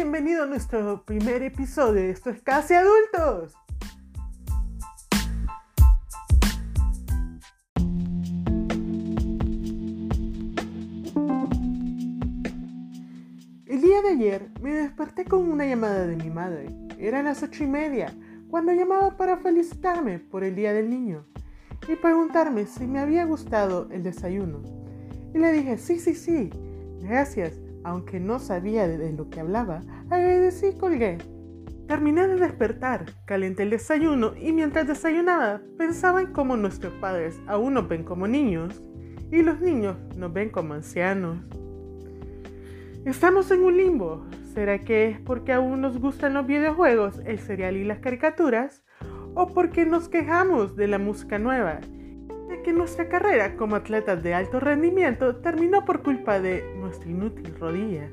Bienvenido a nuestro primer episodio. Esto es Casi Adultos. El día de ayer me desperté con una llamada de mi madre. Eran las ocho y media, cuando llamaba para felicitarme por el Día del Niño y preguntarme si me había gustado el desayuno. Y le dije, sí, sí, sí, gracias, aunque no sabía de lo que hablaba, agradecí y colgué. Terminé de despertar, calenté el desayuno y mientras desayunaba pensaba en cómo nuestros padres aún nos ven como niños y los niños nos ven como ancianos. Estamos en un limbo. ¿Será que es porque aún nos gustan los videojuegos, el cereal y las caricaturas? ¿O porque nos quejamos de la música nueva? De que nuestra carrera como atletas de alto rendimiento terminó por culpa de nuestra inútil rodilla.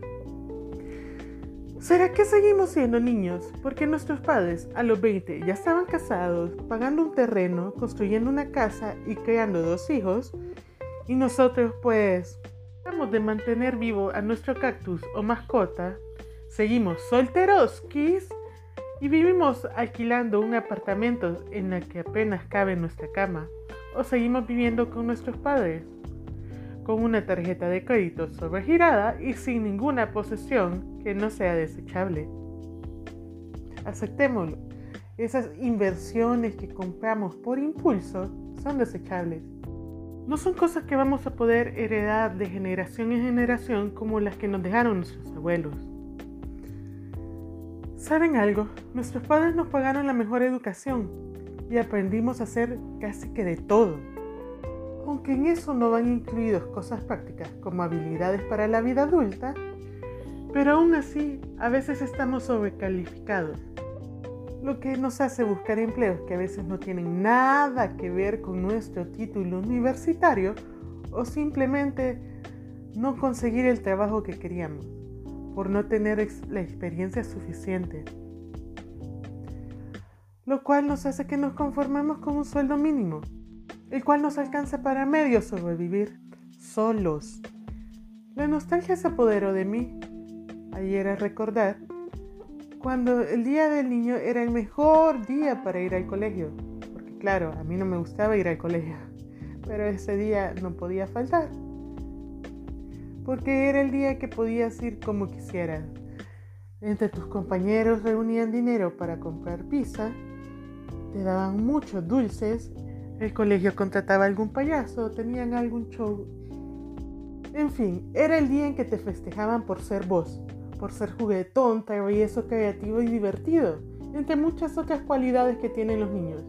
¿Será que seguimos siendo niños porque nuestros padres a los 20 ya estaban casados, pagando un terreno, construyendo una casa y creando dos hijos? Y nosotros pues tratamos de mantener vivo a nuestro cactus o mascota. Seguimos solteros, kiss, y vivimos alquilando un apartamento en el que apenas cabe nuestra cama. O seguimos viviendo con nuestros padres, con una tarjeta de crédito sobregirada y sin ninguna posesión que no sea desechable. Aceptémoslo. Esas inversiones que compramos por impulso son desechables. No son cosas que vamos a poder heredar de generación en generación como las que nos dejaron nuestros abuelos. ¿Saben algo? Nuestros padres nos pagaron la mejor educación y aprendimos a hacer casi que de todo. Aunque en eso no van incluidos cosas prácticas como habilidades para la vida adulta, pero aún así a veces estamos sobrecalificados, lo que nos hace buscar empleos que a veces no tienen nada que ver con nuestro título universitario o simplemente no conseguir el trabajo que queríamos por no tener la experiencia suficiente, lo cual nos hace que nos conformemos con un sueldo mínimo, el cual nos alcanza para medio sobrevivir solos. La nostalgia se apoderó de mí. Ayer a recordar cuando el día del niño era el mejor día para ir al colegio, porque claro, a mí no me gustaba ir al colegio, pero ese día no podía faltar porque era el día que podías ir como quisieras. Entre tus compañeros reunían dinero para comprar pizza, te daban muchos dulces, el colegio contrataba algún payaso, tenían algún show. En fin, era el día en que te festejaban por ser vos, por ser juguetón, travieso, creativo y divertido, entre muchas otras cualidades que tienen los niños.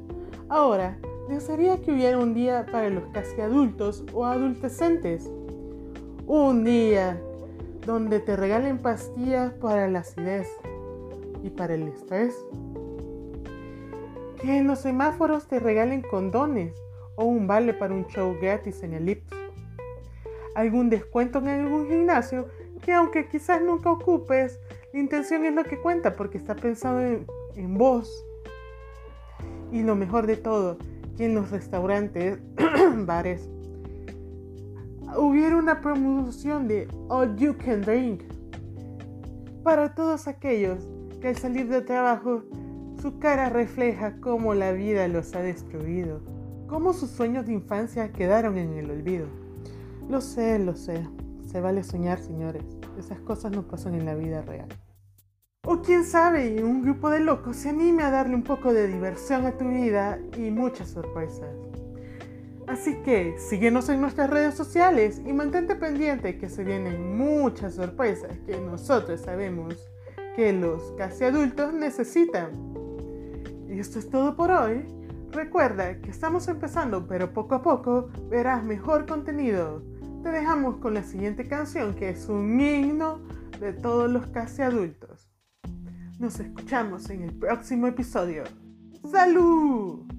Ahora, desearía que hubiera un día para los casi adultos o adultecentes un día donde te regalen pastillas para la acidez y para el estrés. Que en los semáforos te regalen condones o un vale para un show gratis en el IPS. Algún descuento en algún gimnasio que aunque quizás nunca ocupes, la intención es lo que cuenta porque está pensado en, en vos. Y lo mejor de todo, que en los restaurantes, bares, hubiera una promoción de All You Can Drink para todos aquellos que al salir de trabajo su cara refleja cómo la vida los ha destruido, cómo sus sueños de infancia quedaron en el olvido. Lo sé, lo sé, se vale soñar, señores, esas cosas no pasan en la vida real. O quién sabe, un grupo de locos se anime a darle un poco de diversión a tu vida y muchas sorpresas. Así que síguenos en nuestras redes sociales y mantente pendiente que se vienen muchas sorpresas que nosotros sabemos que los casi adultos necesitan. Y esto es todo por hoy. Recuerda que estamos empezando, pero poco a poco verás mejor contenido. Te dejamos con la siguiente canción que es un himno de todos los casi adultos. Nos escuchamos en el próximo episodio. ¡Salud!